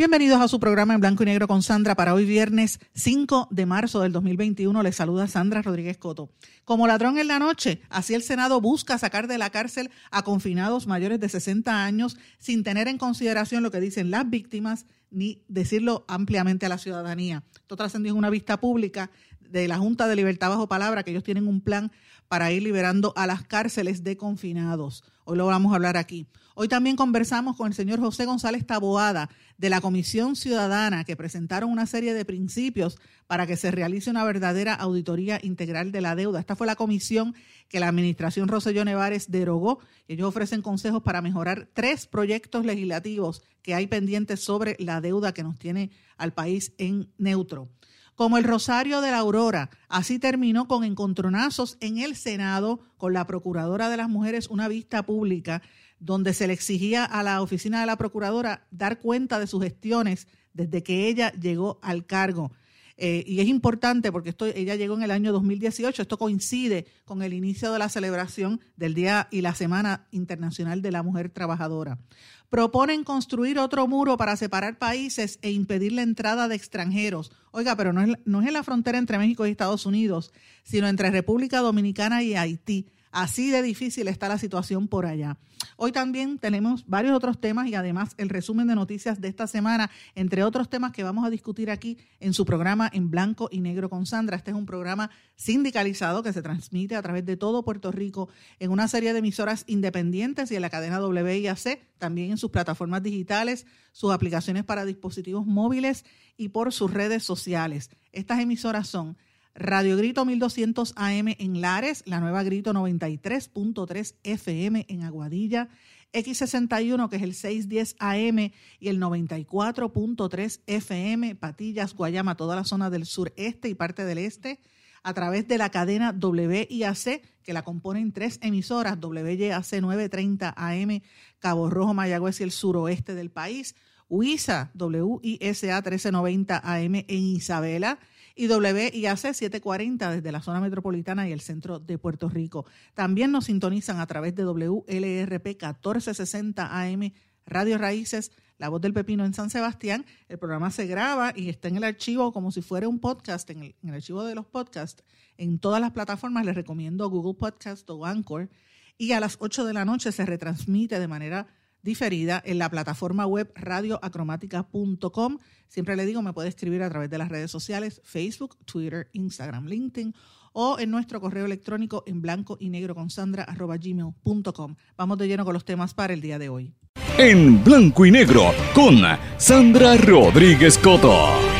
Bienvenidos a su programa en blanco y negro con Sandra para hoy viernes 5 de marzo del 2021. Les saluda Sandra Rodríguez Coto. Como ladrón en la noche, así el Senado busca sacar de la cárcel a confinados mayores de 60 años sin tener en consideración lo que dicen las víctimas ni decirlo ampliamente a la ciudadanía. Esto trascendió en una vista pública de la Junta de Libertad Bajo Palabra, que ellos tienen un plan para ir liberando a las cárceles de confinados. Hoy lo vamos a hablar aquí. Hoy también conversamos con el señor José González Taboada de la Comisión Ciudadana que presentaron una serie de principios para que se realice una verdadera auditoría integral de la deuda. Esta fue la comisión que la administración Roselló Nevares derogó. Ellos ofrecen consejos para mejorar tres proyectos legislativos que hay pendientes sobre la deuda que nos tiene al país en neutro como el Rosario de la Aurora. Así terminó con encontronazos en el Senado con la Procuradora de las Mujeres, una vista pública donde se le exigía a la oficina de la Procuradora dar cuenta de sus gestiones desde que ella llegó al cargo. Eh, y es importante porque esto, ella llegó en el año 2018, esto coincide con el inicio de la celebración del Día y la Semana Internacional de la Mujer Trabajadora. Proponen construir otro muro para separar países e impedir la entrada de extranjeros. Oiga, pero no es, no es en la frontera entre México y Estados Unidos, sino entre República Dominicana y Haití. Así de difícil está la situación por allá. Hoy también tenemos varios otros temas y además el resumen de noticias de esta semana, entre otros temas que vamos a discutir aquí en su programa en blanco y negro con Sandra. Este es un programa sindicalizado que se transmite a través de todo Puerto Rico en una serie de emisoras independientes y en la cadena WIAC, también en sus plataformas digitales, sus aplicaciones para dispositivos móviles y por sus redes sociales. Estas emisoras son Radio Grito 1200 AM en Lares, la nueva Grito 93.3 FM en Aguadilla, X61 que es el 610 AM y el 94.3 FM, Patillas, Guayama, toda la zona del sureste y parte del este, a través de la cadena WIAC, que la componen tres emisoras, WIAC 930 AM, Cabo Rojo, Mayagüez y el suroeste del país, UISA, WISA 1390 AM en Isabela, y WIAC 740 desde la zona metropolitana y el centro de Puerto Rico. También nos sintonizan a través de WLRP 1460 AM Radio Raíces, La Voz del Pepino en San Sebastián. El programa se graba y está en el archivo como si fuera un podcast, en el, archivo de los podcasts. En todas las plataformas les recomiendo Google Podcast o Anchor. Y a las 8 de la noche se retransmite de manera diferida en la plataforma web radioacromática.com. Siempre le digo, me puede escribir a través de las redes sociales, Facebook, Twitter, Instagram, LinkedIn o en nuestro correo electrónico en blanco y negro con sandra gmail.com. Vamos de lleno con los temas para el día de hoy. En blanco y negro con Sandra Rodríguez Coto.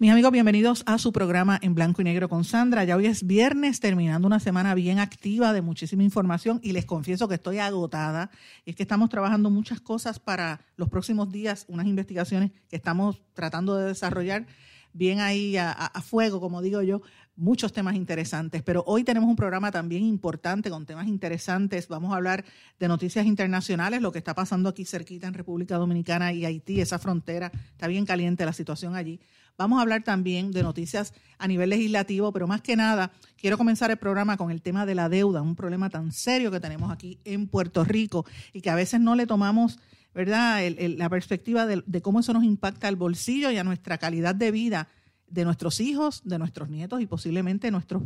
Mis amigos, bienvenidos a su programa en blanco y negro con Sandra. Ya hoy es viernes, terminando una semana bien activa de muchísima información y les confieso que estoy agotada. Es que estamos trabajando muchas cosas para los próximos días, unas investigaciones que estamos tratando de desarrollar bien ahí a, a, fuego, como digo yo, muchos temas interesantes. Pero hoy tenemos un programa también importante con temas interesantes. Vamos a hablar de noticias internacionales, lo que está pasando aquí cerquita en República Dominicana y Haití, esa frontera, está bien caliente la situación allí. Vamos a hablar también de noticias a nivel legislativo, pero más que nada quiero comenzar el programa con el tema de la deuda, un problema tan serio que tenemos aquí en Puerto Rico y que a veces no le tomamos ¿verdad? la perspectiva de, de, cómo eso nos impacta al bolsillo y a nuestra calidad de vida de nuestros hijos, de nuestros nietos y posiblemente nuestros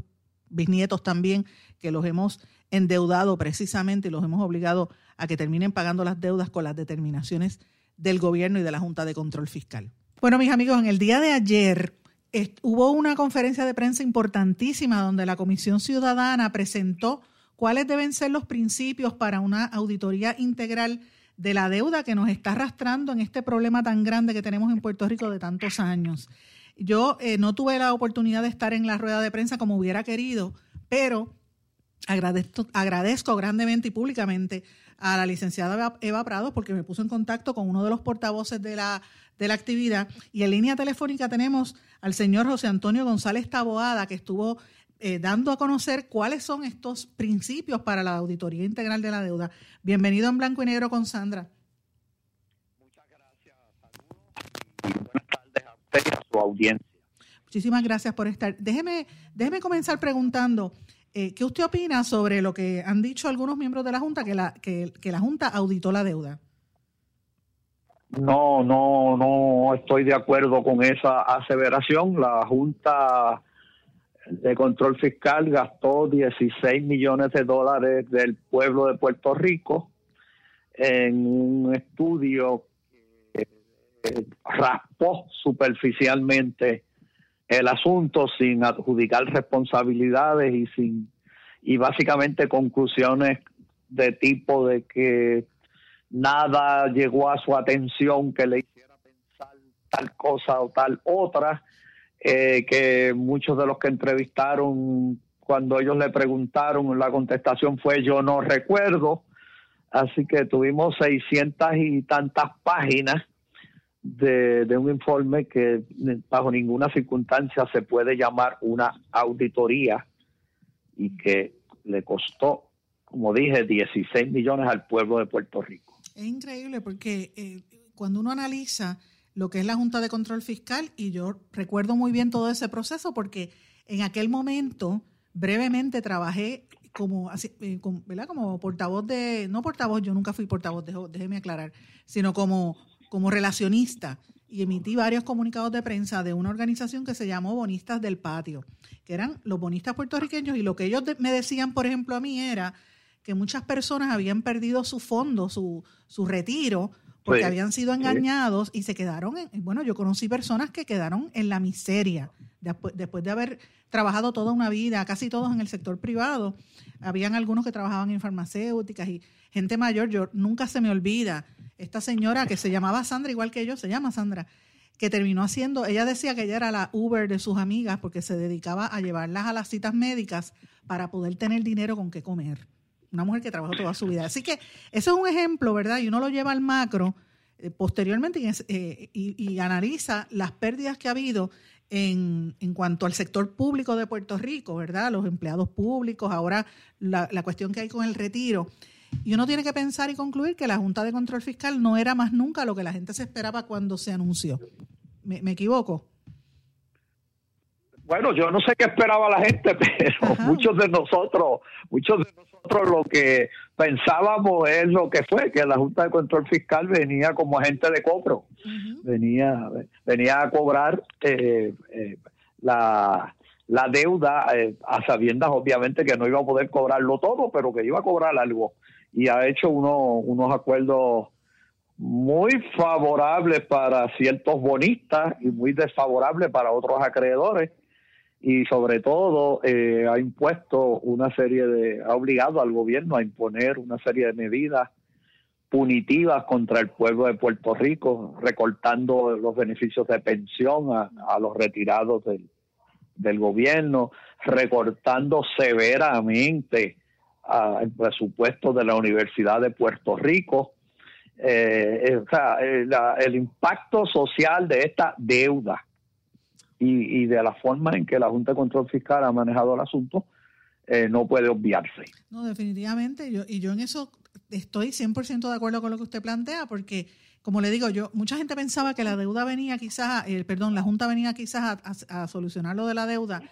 bisnietos también, que los hemos endeudado precisamente y los hemos obligado a que terminen pagando las deudas con las determinaciones del gobierno y de la Junta de Control Fiscal. Bueno, mis amigos, en el día de ayer hubo una conferencia de prensa importantísima donde la Comisión Ciudadana presentó cuáles deben ser los principios para una auditoría integral de la deuda que nos está arrastrando en este problema tan grande que tenemos en Puerto Rico de tantos años. Yo eh, no tuve la oportunidad de estar en la rueda de prensa como hubiera querido, pero Agradezco, agradezco grandemente y públicamente a la licenciada Eva Prado porque me puso en contacto con uno de los portavoces de la, de la actividad y en línea telefónica tenemos al señor José Antonio González Taboada que estuvo eh, dando a conocer cuáles son estos principios para la auditoría integral de la deuda. Bienvenido en blanco y negro con Sandra. Muchas gracias, saludos y buenas tardes a usted y a su audiencia. Muchísimas gracias por estar. Déjeme, déjeme comenzar preguntando. Eh, ¿Qué usted opina sobre lo que han dicho algunos miembros de la Junta, que la, que, la Junta auditó la deuda? No, no, no estoy de acuerdo con esa aseveración. La Junta de Control Fiscal gastó 16 millones de dólares del pueblo de Puerto Rico en un estudio que raspó superficialmente el asunto sin adjudicar responsabilidades y sin y básicamente conclusiones de tipo de que nada llegó a su atención que le hiciera pensar tal cosa o tal otra, eh, que muchos de los que entrevistaron cuando ellos le preguntaron, la contestación fue yo no recuerdo, así que tuvimos seiscientas y tantas páginas de, un informe que bajo ninguna circunstancia se puede llamar una auditoría y que le costó, como dije, 16 millones al pueblo de Puerto Rico. Es increíble porque eh, cuando uno analiza lo que es la Junta de Control Fiscal, y yo recuerdo muy bien todo ese proceso porque en aquel momento brevemente trabajé como, eh, ¿verdad? como portavoz de, no portavoz, yo nunca fui portavoz, déjeme aclarar, sino como como relacionista y emití varios comunicados de prensa de una organización que se llamó Bonistas del Patio, que eran los bonistas puertorriqueños y lo que ellos me decían, por ejemplo, a mí era que muchas personas habían perdido su fondo, su, su retiro, porque habían sido engañados y se quedaron, en, bueno, yo conocí personas que quedaron en la miseria después, después de haber trabajado toda una vida, casi todos en el sector privado. Habían algunos que trabajaban en farmacéuticas y gente mayor, yo nunca se me olvida esta señora que se llamaba Sandra, igual que yo, se llama Sandra, que terminó haciendo, ella decía que ella era la Uber de sus amigas porque se dedicaba a llevarlas a las citas médicas para poder tener dinero con qué comer. Una mujer que trabajó toda su vida. Así que eso es un ejemplo, ¿verdad? Y uno lo lleva al macro eh, posteriormente eh, y, analiza las pérdidas que ha habido en, en, cuanto al sector público de Puerto Rico, ¿verdad? Los empleados públicos, ahora la, la cuestión que hay con el retiro. Y uno tiene que pensar y concluir que la Junta de Control Fiscal no era más nunca lo que la gente se esperaba cuando se anunció. ¿Me, equivoco? Bueno, yo no sé qué esperaba la gente, pero muchos de nosotros, muchos de nosotros lo que pensábamos es lo que fue, que la Junta de Control Fiscal venía como agente de cobro, venía, venía a cobrar eh, eh, la, la deuda eh, a sabiendas obviamente que no iba a poder cobrarlo todo, pero que iba a cobrar algo. Y ha hecho unos acuerdos muy favorables para ciertos bonistas y muy desfavorables para otros acreedores y sobre todo eh, ha impuesto una serie de, ha obligado al gobierno a imponer una serie de medidas punitivas contra el pueblo de Puerto Rico, recortando los beneficios de pensión a, los retirados del, del gobierno, recortando severamente el presupuesto de la Universidad de Puerto Rico. Eh, eh, o sea, eh, el impacto social de esta deuda y, de la forma en que la Junta de Control Fiscal ha manejado el asunto no puede obviarse. No, definitivamente, yo, y yo en eso estoy 100% de acuerdo con lo que usted plantea, porque como le digo, yo mucha gente pensaba que la deuda venía quizás, perdón, la Junta venía quizás a, a, solucionar lo de la deuda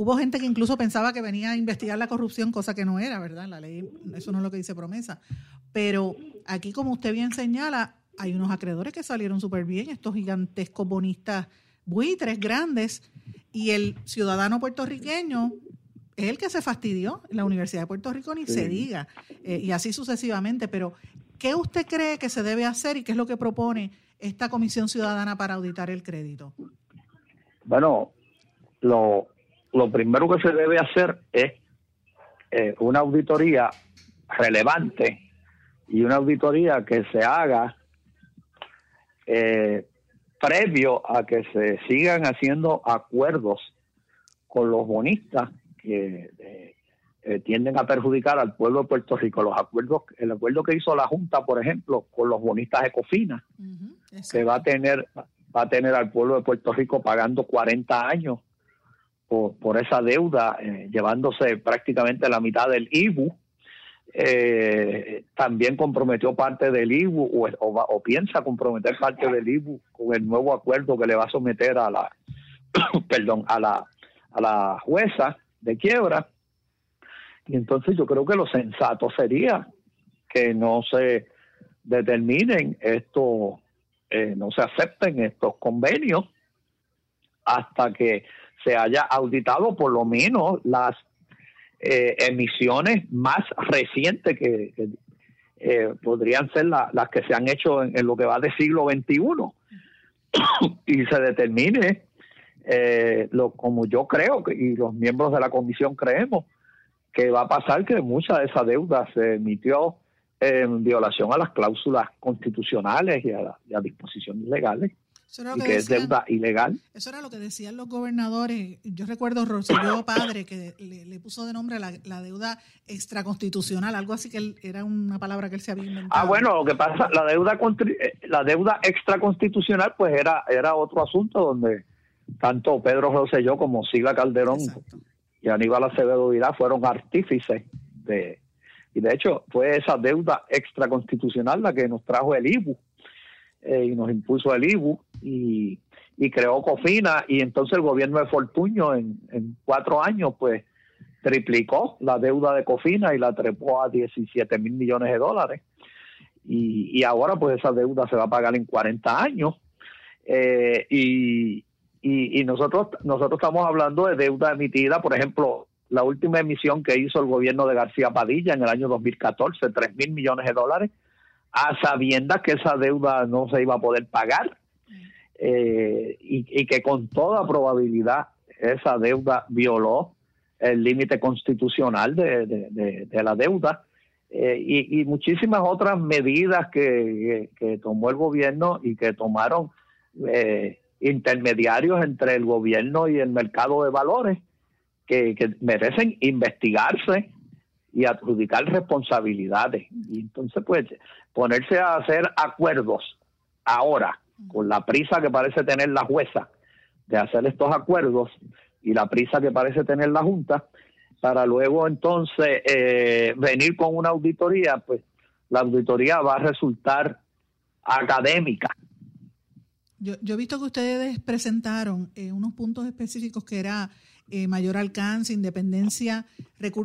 Hubo gente que incluso pensaba que venía a investigar la corrupción, cosa que no era, ¿verdad? La ley, eso no es lo que dice promesa. Pero aquí, como usted bien señala, hay unos acreedores que salieron súper bien, estos gigantescos bonistas buitres grandes, y el ciudadano puertorriqueño es el que se fastidió. La Universidad de Puerto Rico ni se diga, eh, y así sucesivamente. Pero, ¿qué usted cree que se debe hacer y qué es lo que propone esta Comisión Ciudadana para auditar el crédito? Bueno, lo, lo primero que se debe hacer es eh, una auditoría relevante y una auditoría que se haga eh, previo a que se sigan haciendo acuerdos con los bonistas que eh, eh, tienden a perjudicar al pueblo de Puerto Rico. Los acuerdos, el acuerdo que hizo la Junta, por ejemplo, con los bonistas Ecofina, que va a tener va a tener al pueblo de Puerto Rico pagando 40 años por, por esa deuda, eh, llevándose prácticamente la mitad del IBU. Eh, también comprometió parte del IBU o, o, piensa comprometer parte del IBU con el nuevo acuerdo que le va a someter a la perdón a la a la jueza de quiebra. Y entonces yo creo que lo sensato sería que no se determinen estos, eh, no se acepten estos convenios hasta que se haya auditado por lo menos las eh, emisiones más recientes que, eh, podrían ser las que se han hecho en, lo que va de siglo XXI y se determine, lo, como yo creo y los miembros de la comisión creemos, que va a pasar que mucha de esa deuda se emitió en violación a las cláusulas constitucionales y a, las disposiciones legales. Y que, es deuda ilegal. Eso era lo que decían los gobernadores. Yo recuerdo Rosselló Padre que le, puso de nombre la, la, deuda extraconstitucional, algo así que era una palabra que él se había inventado. Ah, bueno, lo que pasa, la deuda eh, la deuda extraconstitucional pues era era otro asunto donde tanto Pedro Rosselló como Silva Calderón y Aníbal Acevedo Vidal fueron artífices de, y de hecho fue esa deuda extraconstitucional la que nos trajo el IBU eh, y nos impuso el IBU y, creó COFINA y entonces el gobierno de Fortuño en, cuatro años pues triplicó la deuda de COFINA y la trepó a 17 mil millones de dólares. Y, y ahora pues esa deuda se va a pagar en 40 años. Eh, y, y, nosotros, nosotros estamos hablando de deuda emitida, por ejemplo, la última emisión que hizo el gobierno de García Padilla en el año 2014, 3 mil millones de dólares, a sabiendas que esa deuda no se iba a poder pagar eh, y, que con toda probabilidad esa deuda violó el límite constitucional de, la deuda eh, y, muchísimas otras medidas que, tomó el gobierno y que tomaron eh, intermediarios entre el gobierno y el mercado de valores que, merecen investigarse y adjudicar responsabilidades. Y entonces, pues, ponerse a hacer acuerdos ahora, con la prisa que parece tener la jueza de hacer estos acuerdos y la prisa que parece tener la Junta, para luego entonces eh, venir con una auditoría, pues la auditoría va a resultar académica. Yo, he visto que ustedes presentaron eh, unos puntos específicos que era eh, mayor alcance, independencia,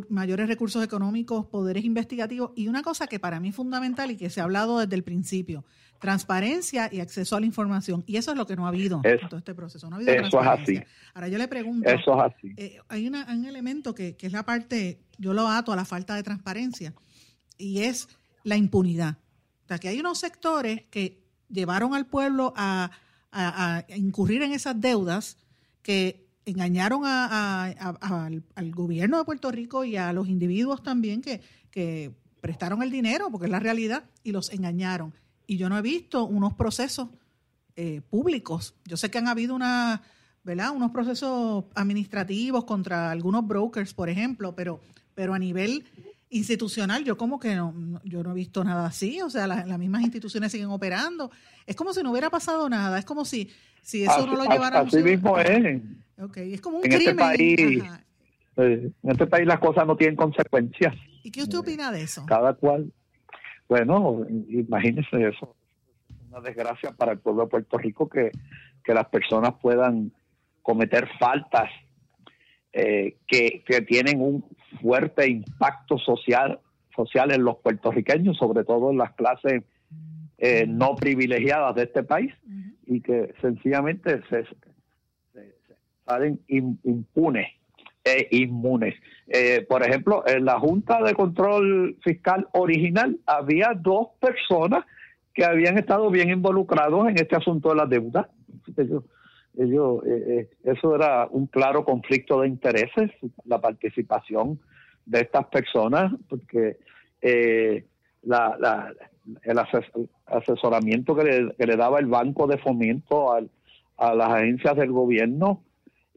mayores recursos económicos, poderes investigativos y una cosa que para mí es fundamental y que se ha hablado desde el principio, transparencia y acceso a la información. Y eso es lo que no ha habido en todo este proceso. No ha habido eso es así. Ahora yo le pregunto, eso es así. Eh, hay una, un elemento que, que es la parte, yo lo ato a la falta de transparencia y es la impunidad. O sea, que hay unos sectores que llevaron al pueblo a a, incurrir en esas deudas que engañaron al, gobierno de Puerto Rico y a los individuos también que, que prestaron el dinero, porque es la realidad, y los engañaron. Y yo no he visto unos procesos eh, públicos. Yo sé que han habido una, ¿verdad? unos procesos administrativos contra algunos brokers, por ejemplo, pero, pero a nivel institucional, yo como que no, yo no he visto nada así, o sea, las mismas instituciones siguen operando. Es como si no hubiera pasado nada, es como si, si eso no lo llevara así mismo es. Okay. es como un en Este país, eh, en este país las cosas no tienen consecuencias. ¿Y qué usted opina de eso? Cada cual, bueno, imagínese eso, una desgracia para el pueblo de Puerto Rico que, que las personas puedan cometer faltas eh, que, que tienen un fuerte impacto social, social en los puertorriqueños, sobre todo en las clases eh, no privilegiadas de este país, y que sencillamente se, salen impunes e inmunes. Eh, por ejemplo, en la Junta de Control Fiscal original había dos personas que habían estado bien involucrados en este asunto de la deuda. Ellos, eh, eso era un claro conflicto de intereses, la participación de estas personas, porque eh, el asesoramiento que le, daba el Banco de Fomento a las agencias del gobierno,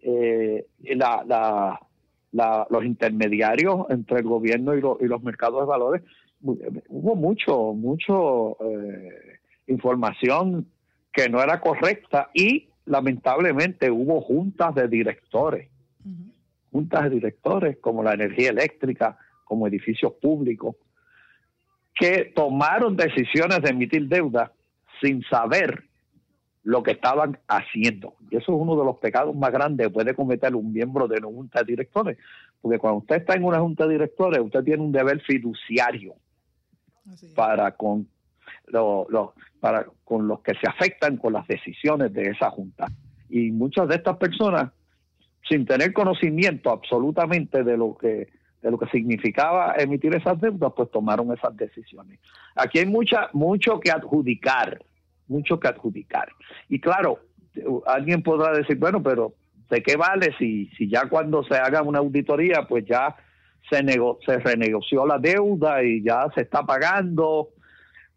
eh, la, los intermediarios entre el gobierno y, y, los mercados de valores, hubo mucho, mucho eh, información que no era correcta y lamentablemente hubo juntas de directores, juntas de directores como la energía eléctrica, como edificios públicos, que tomaron decisiones de emitir deuda sin saber lo que estaban haciendo. Y eso es uno de los pecados más grandes que puede cometer un miembro de una junta de directores. Porque cuando usted está en una junta de directores, usted tiene un deber fiduciario para con, para con los que se afectan con las decisiones de esa junta. Y muchas de estas personas, sin tener conocimiento absolutamente de lo que de lo que significaba emitir esas deudas, pues tomaron esas decisiones. Aquí hay mucha, mucho que adjudicar mucho que adjudicar. Y claro, alguien podrá decir, bueno, pero ¿de qué vale si, si ya cuando se haga una auditoría, pues ya se, se renegoció la deuda y ya se está pagando?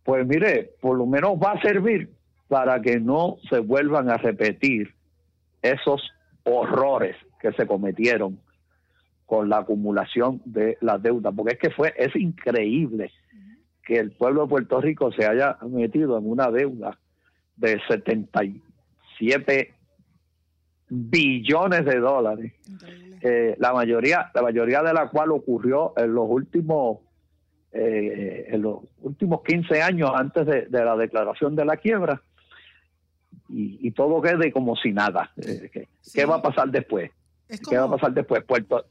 Pues mire, por lo menos va a servir para que no se vuelvan a repetir esos horrores que se cometieron con la acumulación de la deuda, porque es que fue, es increíble que el pueblo de Puerto Rico se haya metido en una deuda de 77 billones de dólares, eh, la mayoría, la mayoría de la cual ocurrió en los últimos eh, en los últimos 15 años antes de, la declaración de la quiebra y, todo quede como si nada. Eh, ¿qué, va a pasar después? ¿Qué va a pasar después? Puerto,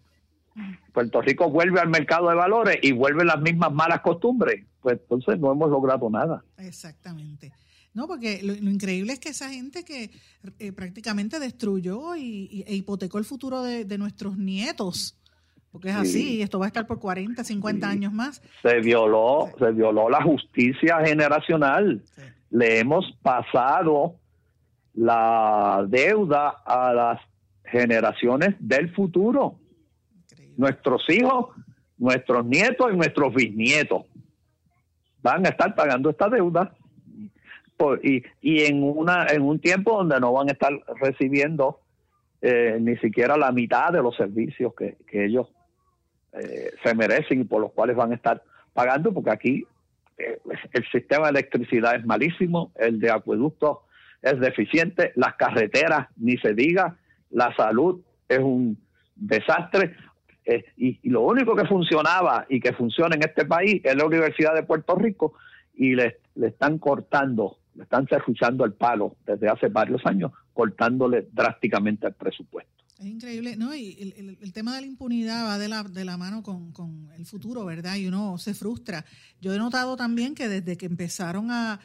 Puerto Rico vuelve al mercado de valores y vuelve las mismas malas costumbres. Pues entonces no hemos logrado nada. Exactamente. No, porque lo, increíble es que esa gente que eh, prácticamente destruyó y, e hipotecó el futuro de, nuestros nietos, porque es así, esto va a estar por 40, 50 años más. Se violó, se violó la justicia generacional. Le hemos pasado la deuda a las generaciones del futuro. Nuestros hijos, nuestros nietos y nuestros bisnietos van a estar pagando esta deuda y, y en, una, en un tiempo donde no van a estar recibiendo eh, ni siquiera la mitad de los servicios que, ellos eh, se merecen y por los cuales van a estar pagando, porque aquí eh, el sistema de electricidad es malísimo, el de acueductos es deficiente, las carreteras, ni se diga, la salud es un desastre. y, y, lo único que funcionaba y que funciona en este país es la Universidad de Puerto Rico y le, le están cortando le están cerruchando el palo desde hace varios años, cortándole drásticamente el presupuesto. Es increíble, ¿no? Y el, tema de la impunidad va de la, de la mano con, el futuro, ¿verdad? Y uno se frustra. Yo he notado también que desde que empezaron a,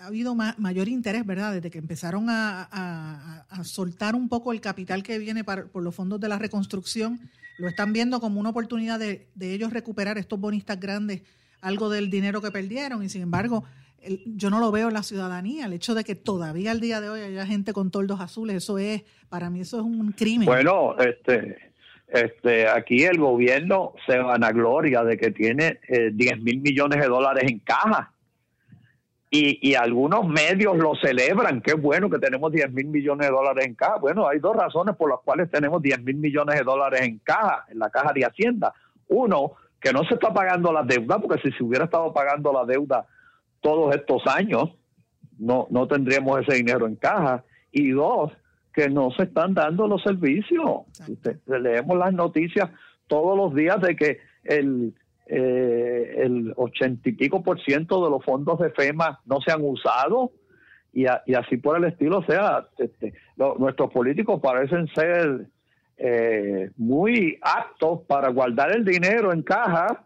ha habido mayor interés, ¿verdad? Desde que empezaron a, soltar un poco el capital que viene por los fondos de la reconstrucción, lo están viendo como una oportunidad de, de ellos recuperar estos bonistas grandes algo del dinero que perdieron y sin embargo yo no lo veo en la ciudadanía. El hecho de que todavía al día de hoy haya gente con toldos azules, eso es, para mí eso es un crimen. Bueno, este, este, aquí el gobierno se vanagloria de que tiene eh, 10 mil millones de dólares en caja. Y, y algunos medios lo celebran, qué bueno que tenemos 10 mil millones de dólares en caja. Bueno, hay dos razones por las cuales tenemos 10 mil millones de dólares en caja, en la caja de Hacienda. Uno, que no se está pagando la deuda, porque si se hubiera estado pagando la deuda todos estos años, no, no tendríamos ese dinero en caja. Y dos, que no se están dando los servicios. leemos las noticias todos los días de que el eh, el ochenta y pico por ciento de los fondos de FEMA no se han usado y, así por el estilo. O sea, este, nuestros políticos parecen ser eh, muy aptos para guardar el dinero en caja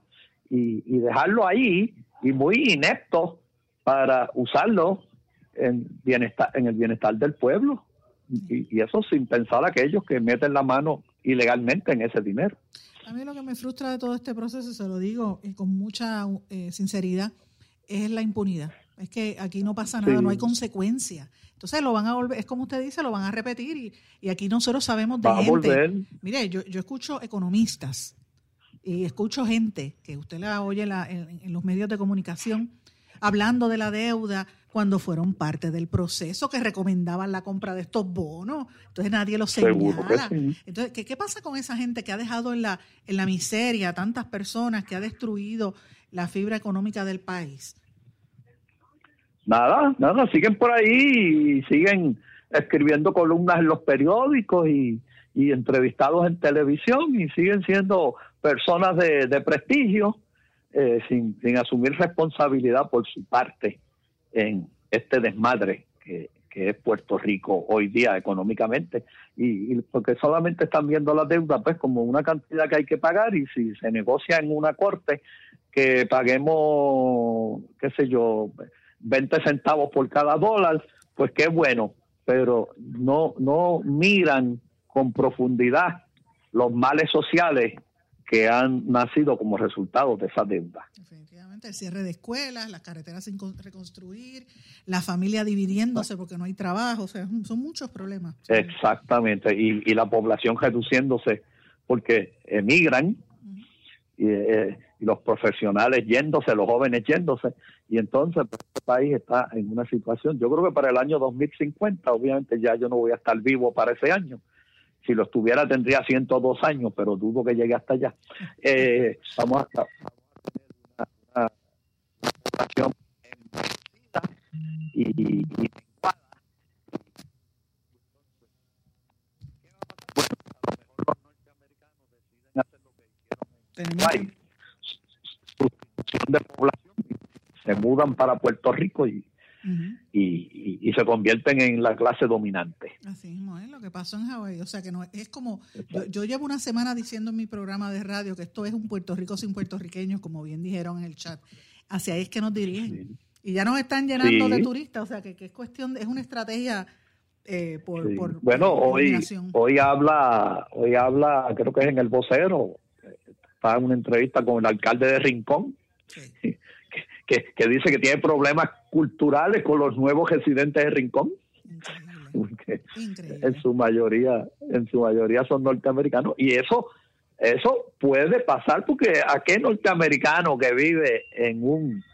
y, y dejarlo ahí y muy ineptos para usarlo en, bienestar, en el bienestar del pueblo. Y, eso sin pensar a aquellos que meten la mano ilegalmente en ese dinero. A mí lo que me frustra de todo este proceso, se lo digo eh, con mucha eh, sinceridad, es la impunidad. Es que aquí no pasa nada, no hay consecuencia. Entonces lo van a volver, es como usted dice, lo van a repetir y, y aquí nosotros sabemos de Va gente. Mire, yo, yo escucho economistas y escucho gente que usted la oye en los medios de comunicación hablando de la deuda cuando fueron parte del proceso que recomendaban la compra de estos bonos. Entonces nadie lo señala. Entonces, ¿qué, ¿qué, pasa con esa gente que ha dejado en la, en la miseria a tantas personas, que ha destruido la fibra económica del país? Nada, nada, siguen por ahí y siguen escribiendo columnas en los periódicos y, y entrevistados en televisión y siguen siendo personas de, de prestigio eh, sin, sin asumir responsabilidad por su parte en este desmadre que, que es Puerto Rico hoy día económicamente. Y, y, porque solamente están viendo la deuda pues como una cantidad que hay que pagar y si se negocia en una corte que paguemos qué sé yo 20 centavos por cada dólar pues qué bueno. Pero no no miran con profundidad los males sociales que han nacido como resultado de esa deuda. Definitivamente, el cierre de escuelas, las carreteras sin reconstruir, la familia dividiéndose porque no hay trabajo, o sea, son muchos problemas. Exactamente, y, y la población reduciéndose porque emigran y, eh, y, los profesionales yéndose, los jóvenes yéndose, y entonces pues, este país está en una situación, yo creo que para el año 2050, obviamente ya yo no voy a estar vivo para ese año, si lo estuviera tendría 102 años, pero dudo que llegue hasta allá. Eh, vamos a tener una, población y, y, y bueno, a lo mejor los norteamericanos deciden hacer lo que hicieron en el país, sustitución de población, se mudan para Puerto Rico y Uh -huh. y, y, y, se convierten en la clase dominante. Así que pasó en Hawái. O sea que no es como. Yo, yo, llevo una semana diciendo en mi programa de radio que esto es un Puerto Rico sin puertorriqueños, como bien dijeron en el chat. Hacia ahí es que nos dirigen. Sí. Y ya nos están llenando sí. de turistas. O sea que, que, es cuestión, es una estrategia. Eh, por, sí. por, bueno, por hoy, hoy habla, hoy habla, creo que es en el vocero, está en una entrevista con el alcalde de Rincón, que, que, dice que tiene problemas culturales con los nuevos residentes de Rincón. Increíble. En su mayoría, en su mayoría son norteamericanos. Y eso, eso puede pasar porque a qué norteamericano que vive en un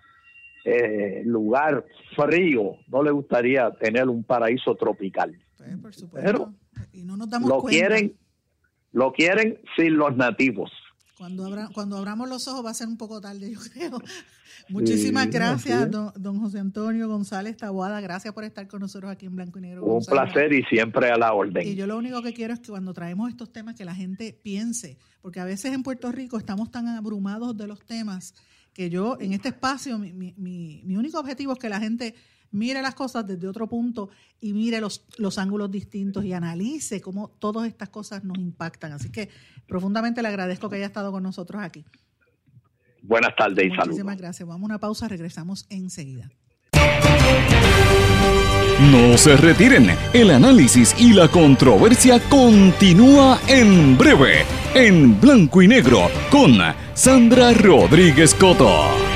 eh, lugar frío no le gustaría tener un paraíso tropical. Pues, por supuesto. Pero y no nos damos lo cuenta. quieren, lo quieren sin los nativos. Cuando, abra, cuando abramos los ojos va a ser un poco tarde, yo creo. Muchísimas sí, gracias, don, don, José Antonio González Taboada. Gracias por estar con nosotros aquí en Blanco y Negro. Un González. placer y siempre a la orden. Y yo lo único que quiero es que cuando traemos estos temas, que la gente piense, porque a veces en Puerto Rico estamos tan abrumados de los temas que yo en este espacio, mi, mi, mi, mi único objetivo es que la gente mire las cosas desde otro punto y mire los, los ángulos distintos y analice cómo todas estas cosas nos impactan. Así que profundamente le agradezco que haya estado con nosotros aquí. Buenas tardes y saludos. Muchísimas gracias. Vamos a una pausa, regresamos enseguida. No se retiren, el análisis y la controversia continúa en breve, en blanco y negro, con Sandra Rodríguez Coto.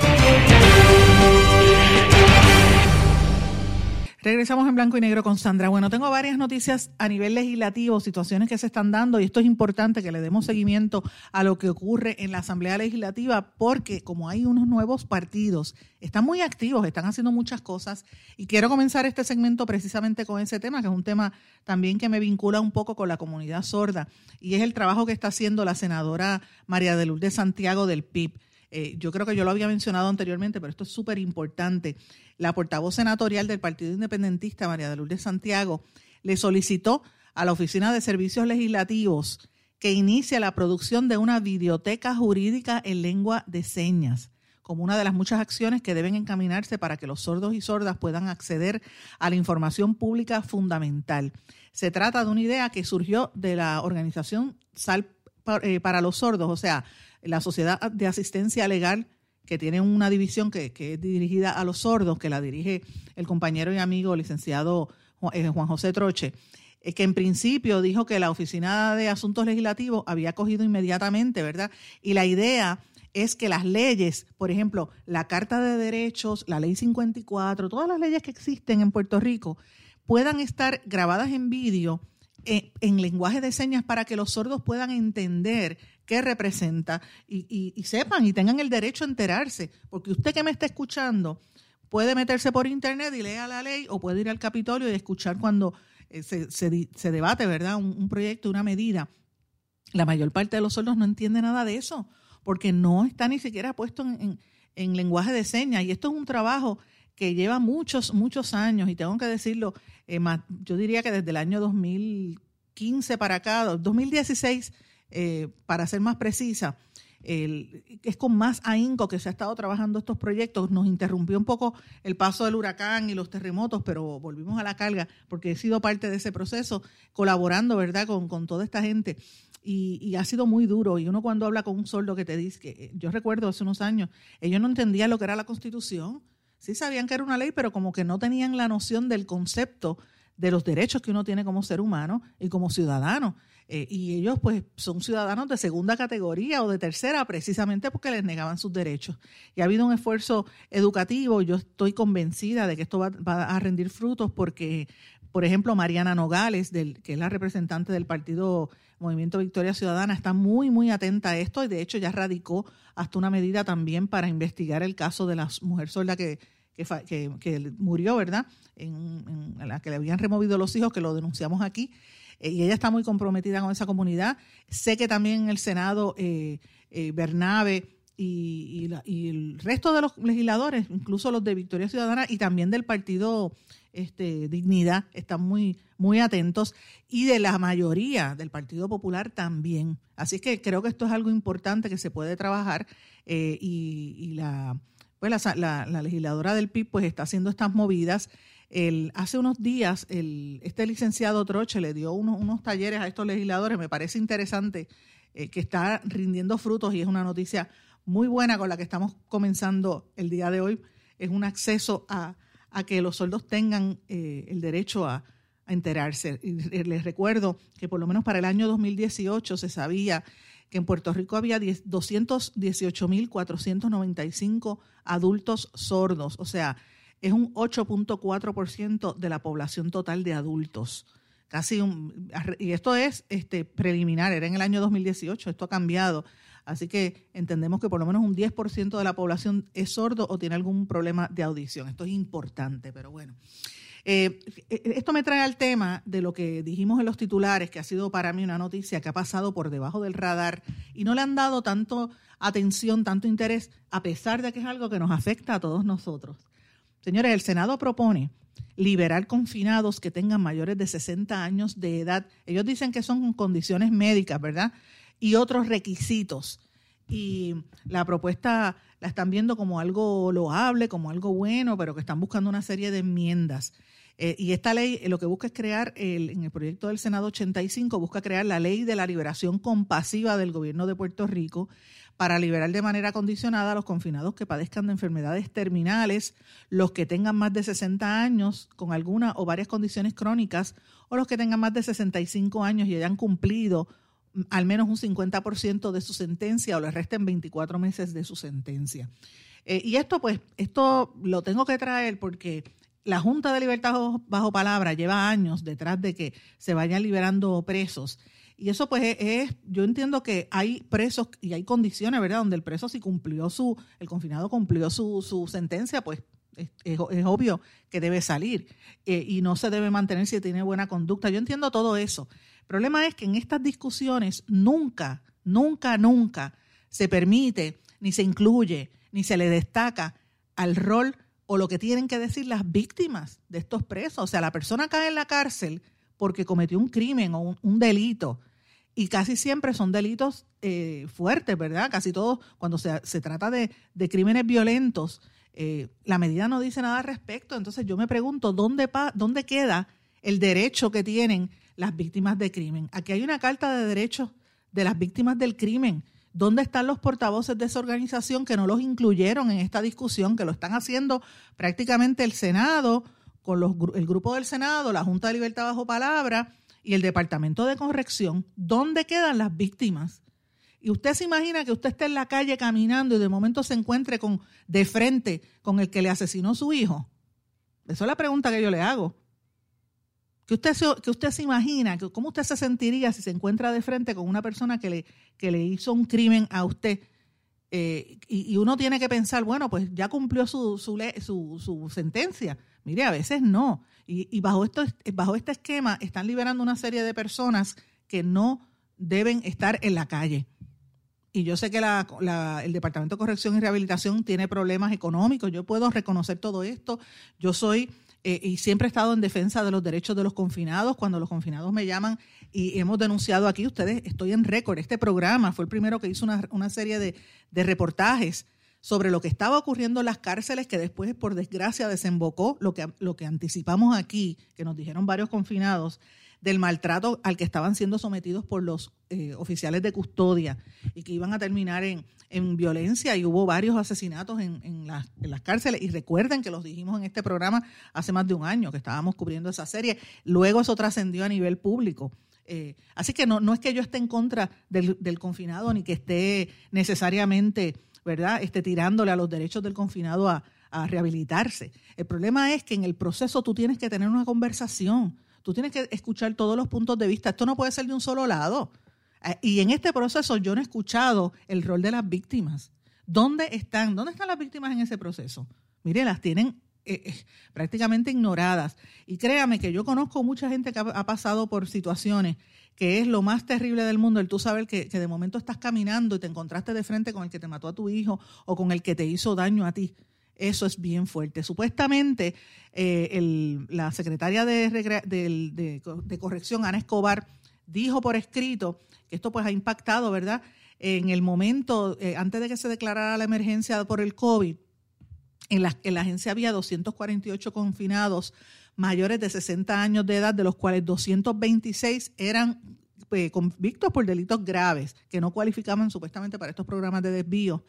Regresamos en blanco y negro con Sandra. Bueno, tengo varias noticias a nivel legislativo, situaciones que se están dando y esto es importante que le demos seguimiento a lo que ocurre en la Asamblea Legislativa porque como hay unos nuevos partidos, están muy activos, están haciendo muchas cosas y quiero comenzar este segmento precisamente con ese tema, que es un tema también que me vincula un poco con la comunidad sorda y es el trabajo que está haciendo la senadora María de Lourdes Santiago del PIB. Eh, yo creo que yo lo había mencionado anteriormente, pero esto es súper importante. La portavoz senatorial del Partido Independentista, María de Lourdes Santiago, le solicitó a la Oficina de Servicios Legislativos que inicie la producción de una videoteca jurídica en lengua de señas como una de las muchas acciones que deben encaminarse para que los sordos y sordas puedan acceder a la información pública fundamental. Se trata de una idea que surgió de la organización SAL eh, para los sordos, o sea, la Sociedad de Asistencia Legal, que tiene una división que, es dirigida a los sordos, que la dirige el compañero y amigo licenciado eh, Juan José Troche, eh, que en principio dijo que la Oficina de Asuntos Legislativos había cogido inmediatamente, ¿verdad? Y la idea es que las leyes, por ejemplo, la Carta de Derechos, la Ley 54, todas las leyes que existen en Puerto Rico, puedan estar grabadas en vídeo eh, en, lenguaje de señas para que los sordos puedan entender qué representa y, sepan y tengan el derecho a enterarse. Porque usted que me está escuchando puede meterse por internet y lea la ley o puede ir al Capitolio y escuchar cuando eh, se, debate, ¿verdad? Un, proyecto, una medida. La mayor parte de los sordos no entiende nada de eso porque no está ni siquiera puesto en, lenguaje de señas. Y esto es un trabajo que lleva muchos, muchos años, y tengo que decirlo, eh, yo diría que desde el año 2015 para acá, 2016, eh, para ser más precisa, es con más ahínco que se ha estado trabajando estos proyectos. Nos interrumpió un poco el paso del huracán y los terremotos, pero volvimos a la carga porque he sido parte de ese proceso, colaborando, ¿verdad?, con, con toda esta gente y, ha sido muy duro. Y uno cuando habla con un sordo que te dice, que eh, yo recuerdo hace unos años, ellos no entendían lo que era la constitución, sí sabían que era una ley, pero como que no tenían la noción del concepto de los derechos que uno tiene como ser humano y como ciudadano. Eh, y ellos pues son ciudadanos de segunda categoría o de tercera precisamente porque les negaban sus derechos. Y ha habido un esfuerzo educativo, yo estoy convencida de que esto va, a rendir frutos porque, por ejemplo, Mariana Nogales, del, que es la representante del Partido Movimiento Victoria Ciudadana está muy, muy atenta a esto y de hecho ya radicó hasta una medida también para investigar el caso de la mujer sorda que, que, murió, ¿verdad? En, la que le habían removido los hijos, que lo denunciamos aquí. Eh, y ella está muy comprometida con esa comunidad. Sé que también en el Senado eh, eh, Bernabe y, y, el resto de los legisladores, incluso los de Victoria Ciudadana y también del partido este, Dignidad, están muy, muy atentos y de la mayoría del Partido Popular también. Así que creo que esto es algo importante que se puede trabajar eh, y, la, pues la, legisladora del PIB pues está haciendo estas movidas. El, hace unos días el, este licenciado Troche le dio unos, talleres a estos legisladores, me parece interesante eh, que está rindiendo frutos y es una noticia muy buena con la que estamos comenzando el día de hoy. Es un acceso a, a que los soldos tengan eh, el derecho a, enterarse. Y les recuerdo que por lo menos para el año 2018 se sabía que en Puerto Rico había 218.495 adultos sordos, o sea, es un 8.4% de la población total de adultos. Casi un, y esto es este preliminar, era en el año 2018, esto ha cambiado Así que entendemos que por lo menos un 10% de la población es sordo o tiene algún problema de audición. Esto es importante, pero bueno. Eh, esto me trae al tema de lo que dijimos en los titulares, que ha sido para mí una noticia que ha pasado por debajo del radar y no le han dado tanto atención, tanto interés, a pesar de que es algo que nos afecta a todos nosotros. Señores, el Senado propone liberar confinados que tengan mayores de 60 años de edad. Ellos dicen que son condiciones médicas, ¿verdad? y otros requisitos. Y la propuesta la están viendo como algo loable, como algo bueno, pero que están buscando una serie de enmiendas. Eh, y esta ley lo que busca es crear, el, en el proyecto del Senado 85, busca crear la ley de la liberación compasiva del gobierno de Puerto Rico para liberar de manera condicionada a los confinados que padezcan de enfermedades terminales, los que tengan más de 60 años con alguna o varias condiciones crónicas, o los que tengan más de 65 años y hayan cumplido al menos un 50% de su sentencia o le resten 24 meses de su sentencia. Eh, y esto, pues, esto lo tengo que traer porque la Junta de Libertad bajo, Palabra lleva años detrás de que se vayan liberando presos. Y eso, pues, es, yo entiendo que hay presos y hay condiciones, ¿verdad?, donde el preso si cumplió su, el confinado cumplió su, su sentencia, pues es, obvio que debe salir eh, y no se debe mantener si tiene buena conducta. Yo entiendo todo eso, el problema es que en estas discusiones nunca, nunca, nunca se permite, ni se incluye, ni se le destaca al rol o lo que tienen que decir las víctimas de estos presos. O sea, la persona cae en la cárcel porque cometió un crimen o un, delito. Y casi siempre son delitos eh, fuertes, ¿verdad? Casi todos, cuando se, trata de, crímenes violentos, eh, la medida no dice nada al respecto. Entonces yo me pregunto, ¿dónde, ¿dónde queda el derecho que tienen las víctimas de crimen. Aquí hay una carta de derechos de las víctimas del crimen. ¿Dónde están los portavoces de esa organización que no los incluyeron en esta discusión, que lo están haciendo prácticamente el Senado, con los, el grupo del Senado, la Junta de Libertad bajo palabra y el Departamento de Corrección? ¿Dónde quedan las víctimas? Y usted se imagina que usted esté en la calle caminando y de momento se encuentre con, de frente con el que le asesinó su hijo. Esa es la pregunta que yo le hago. Que usted, se, que usted se imagina, que cómo usted se sentiría si se encuentra de frente con una persona que le, que le hizo un crimen a usted. Eh, y, uno tiene que pensar, bueno, pues ya cumplió su, su, su, sentencia. Mire, a veces no. Y, y, bajo, esto, bajo este esquema están liberando una serie de personas que no deben estar en la calle. Y yo sé que el Departamento de Corrección y Rehabilitación tiene problemas económicos. Yo puedo reconocer todo esto. Yo soy eh, y siempre he estado en defensa de los derechos de los confinados. Cuando los confinados me llaman y hemos denunciado aquí, ustedes, estoy en récord. Este programa fue el primero que hizo una, serie de, de, reportajes sobre lo que estaba ocurriendo en las cárceles, que después, por desgracia, desembocó lo que, lo que anticipamos aquí, que nos dijeron varios confinados, del maltrato al que estaban siendo sometidos por los eh, oficiales de custodia y que iban a terminar en, violencia y hubo varios asesinatos en, las, cárceles. Y recuerden que los dijimos en este programa hace más de un año que estábamos cubriendo esa serie. Luego eso trascendió a nivel público. Eh, así que no, no es que yo esté en contra del, del confinado ni que esté necesariamente, ¿verdad?, esté tirándole a los derechos del confinado a, a rehabilitarse. El problema es que en el proceso tú tienes que tener una conversación. Tú tienes que escuchar todos los puntos de vista. Esto no puede ser de un solo lado. Eh, y en este proceso yo no he escuchado el rol de las víctimas. ¿Dónde están? ¿Dónde están las víctimas en ese proceso? Mire, las tienen eh, eh, prácticamente ignoradas. Y créame que yo conozco mucha gente que ha, pasado por situaciones que es lo más terrible del mundo, el tú saber que, que, de momento estás caminando y te encontraste de frente con el que te mató a tu hijo o con el que te hizo daño a ti. Eso es bien fuerte. Supuestamente, eh, la secretaria de, corrección, Ana Escobar, dijo por escrito que esto pues ha impactado, ¿verdad? En el momento, eh, antes de que se declarara la emergencia por el COVID, en la, en la agencia había 248 confinados mayores de 60 años de edad, de los cuales 226 eran eh, convictos por delitos graves, que no cualificaban supuestamente para estos programas de desvío.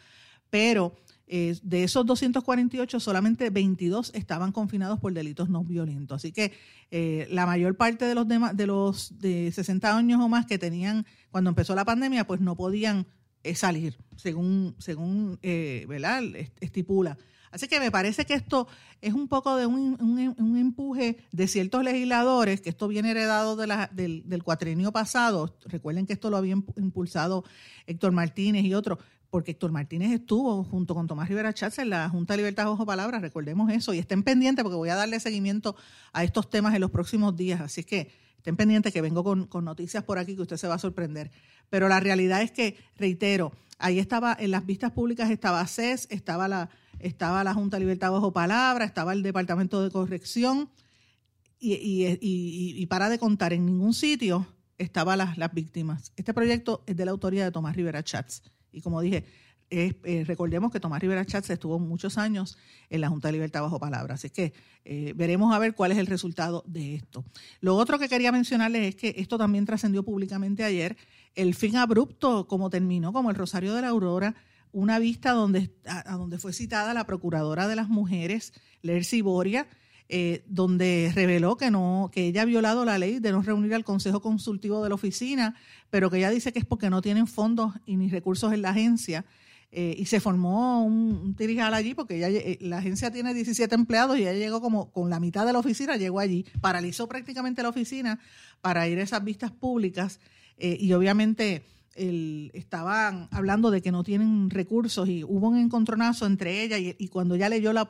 Pero eh, de esos 248, solamente 22 estaban confinados por delitos no violentos. Así que eh, la mayor parte de los, de los de 60 años o más que tenían cuando empezó la pandemia, pues no podían eh, salir, según, según estipula. Así que me parece que esto es un poco de un, un, empuje de ciertos legisladores, que esto viene heredado de la, del, del cuatrenio pasado. Recuerden que esto lo había impulsado Héctor Martínez y otros, porque Héctor Martínez estuvo junto con Tomás Rivera Chávez en la Junta de Libertad Ojo Palabras, recordemos eso, y estén pendientes porque voy a darle seguimiento a estos temas en los próximos días, así que estén pendientes que vengo con, noticias por aquí que usted se va a sorprender. Pero la realidad es que, reitero, ahí estaba, en las vistas públicas estaba CES, estaba la, estaba la Junta de Libertad Ojo Palabras, estaba el Departamento de Corrección, y, para de contar, en ningún sitio estaban las, las víctimas. Este proyecto es de la autoría de Tomás Rivera Chats. Y como dije, eh, recordemos que Tomás Rivera Chatz estuvo muchos años en la Junta de Libertad bajo palabra, así que eh, veremos a ver cuál es el resultado de esto. Lo otro que quería mencionarles es que esto también trascendió públicamente ayer, el fin abrupto como terminó, como el Rosario de la Aurora, una vista donde, a, donde fue citada la Procuradora de las Mujeres, Lercy Boria, eh, donde reveló que no que ella ha violado la ley de no reunir al Consejo Consultivo de la oficina, pero que ella dice que es porque no tienen fondos y ni recursos en la agencia. Eh, y se formó un, un allí porque ella, eh, la agencia tiene 17 empleados y ella llegó como con la mitad de la oficina, llegó allí, paralizó prácticamente la oficina para ir a esas vistas públicas y obviamente estaban hablando de que no tienen recursos y hubo un encontronazo entre ella y, cuando ya leyó la,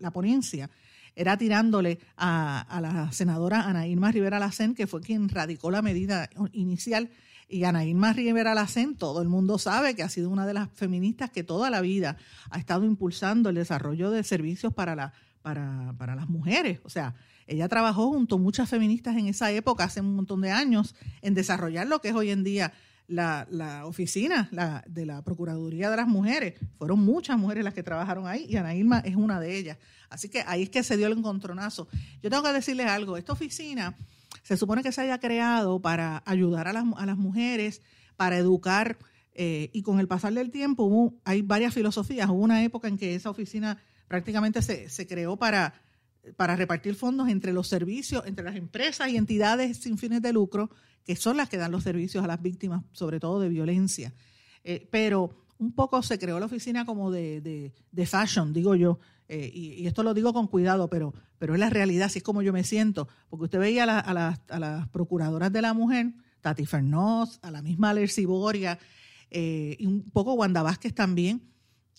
la ponencia, era tirándole a, la senadora Ana Irma Rivera Lacén, que fue quien radicó la medida inicial. Y Ana Irma Rivera Lacén, todo el mundo sabe que ha sido una de las feministas que toda la vida ha estado impulsando el desarrollo de servicios para, la, para, para las mujeres. O sea, ella trabajó junto a muchas feministas en esa época, hace un montón de años, en desarrollar lo que es hoy en día la, la oficina la, de la Procuraduría de las Mujeres. Fueron muchas mujeres las que trabajaron ahí y Ana Irma es una de ellas. Así que ahí es que se dio el encontronazo. Yo tengo que decirles algo, esta oficina se supone que se haya creado para ayudar a las, a las mujeres, para educar, eh, y con el pasar del tiempo hubo, hay varias filosofías. Hubo una época en que esa oficina prácticamente se, se creó para para repartir fondos entre los servicios, entre las empresas y entidades sin fines de lucro, que son las que dan los servicios a las víctimas, sobre todo de violencia. Eh, pero un poco se creó la oficina como de, de, fashion, digo yo, eh, y, esto lo digo con cuidado, pero, pero es la realidad, así es como yo me siento, porque usted veía a, las procuradoras de la mujer, Tati Fernós, a la misma Lercy Boria, eh, y un poco Wanda Vázquez también,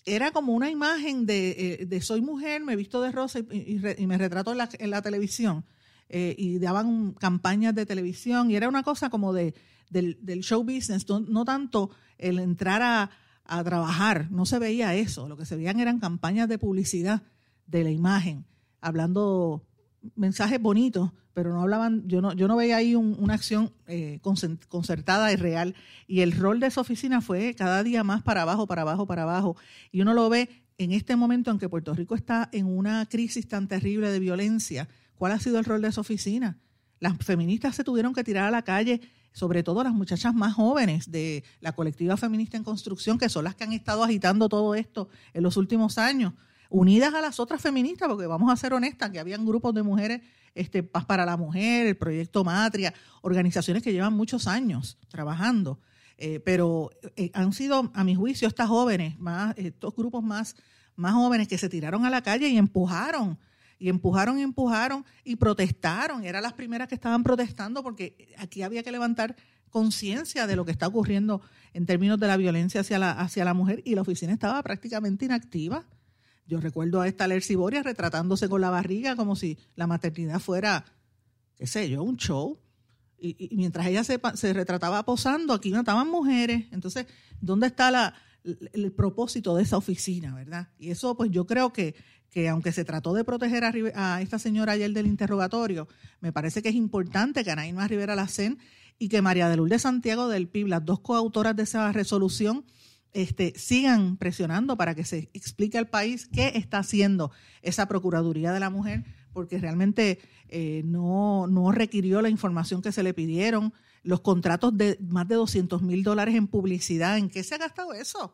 era como una imagen de, de soy mujer, me visto de rosa y, y, me retrato en la, en la televisión. Y daban campañas de televisión y era una cosa como de del, show business, no, tanto el entrar a, a trabajar, no se veía eso, lo que se veían eran campañas de publicidad de la imagen, hablando mensajes bonitos, pero no hablaban, yo no, yo no veía ahí una acción eh, concertada y real. Y el rol de esa oficina fue cada día más para abajo, para abajo, para abajo. Y uno lo ve en este momento en que Puerto Rico está en una crisis tan terrible de violencia. ¿Cuál ha sido el rol de esa oficina? Las feministas se tuvieron que tirar a la calle sobre todo las muchachas más jóvenes de la colectiva feminista en construcción, que son las que han estado agitando todo esto en los últimos años, unidas a las otras feministas, porque vamos a ser honestas, que habían grupos de mujeres, este, Paz para la Mujer, el Proyecto Matria, organizaciones que llevan muchos años trabajando. Eh, pero eh, han sido, a mi juicio, estas jóvenes, más, estos grupos más, más jóvenes que se tiraron a la calle y empujaron y empujaron y empujaron y protestaron. Eran las primeras que estaban protestando porque aquí había que levantar conciencia de lo que está ocurriendo en términos de la violencia hacia la, hacia la mujer y la oficina estaba prácticamente inactiva. Yo recuerdo a esta Lercy Boria retratándose con la barriga como si la maternidad fuera, qué sé yo, un show. Y, mientras ella se, se, retrataba posando, aquí no estaban mujeres. Entonces, ¿dónde está la, el propósito de esa oficina, verdad? Y eso, pues yo creo que que aunque se trató de proteger a, esta señora ayer del interrogatorio, me parece que es importante que Anaíma Rivera Lacén y que María de Lourdes Santiago del PIB, las dos coautoras de esa resolución, este, sigan presionando para que se explique al país qué está haciendo esa Procuraduría de la Mujer, porque realmente eh, no, no requirió la información que se le pidieron, los contratos de más de 200 mil dólares en publicidad, ¿en qué se ha gastado eso?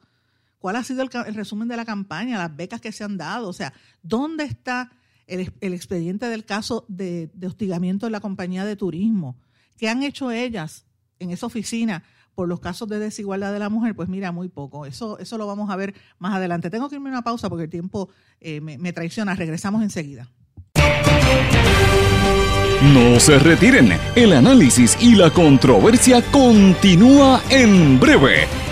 Cuál ha sido el, resumen de la campaña, las becas que se han dado, o sea, ¿dónde está el, expediente del caso de, hostigamiento en la compañía de turismo? ¿Qué han hecho ellas en esa oficina por los casos de desigualdad de la mujer? Pues mira, muy poco. Eso, eso lo vamos a ver más adelante. Tengo que irme a una pausa porque el tiempo eh, me, me traiciona. Regresamos enseguida. No se retiren, el análisis y la controversia continúa en breve,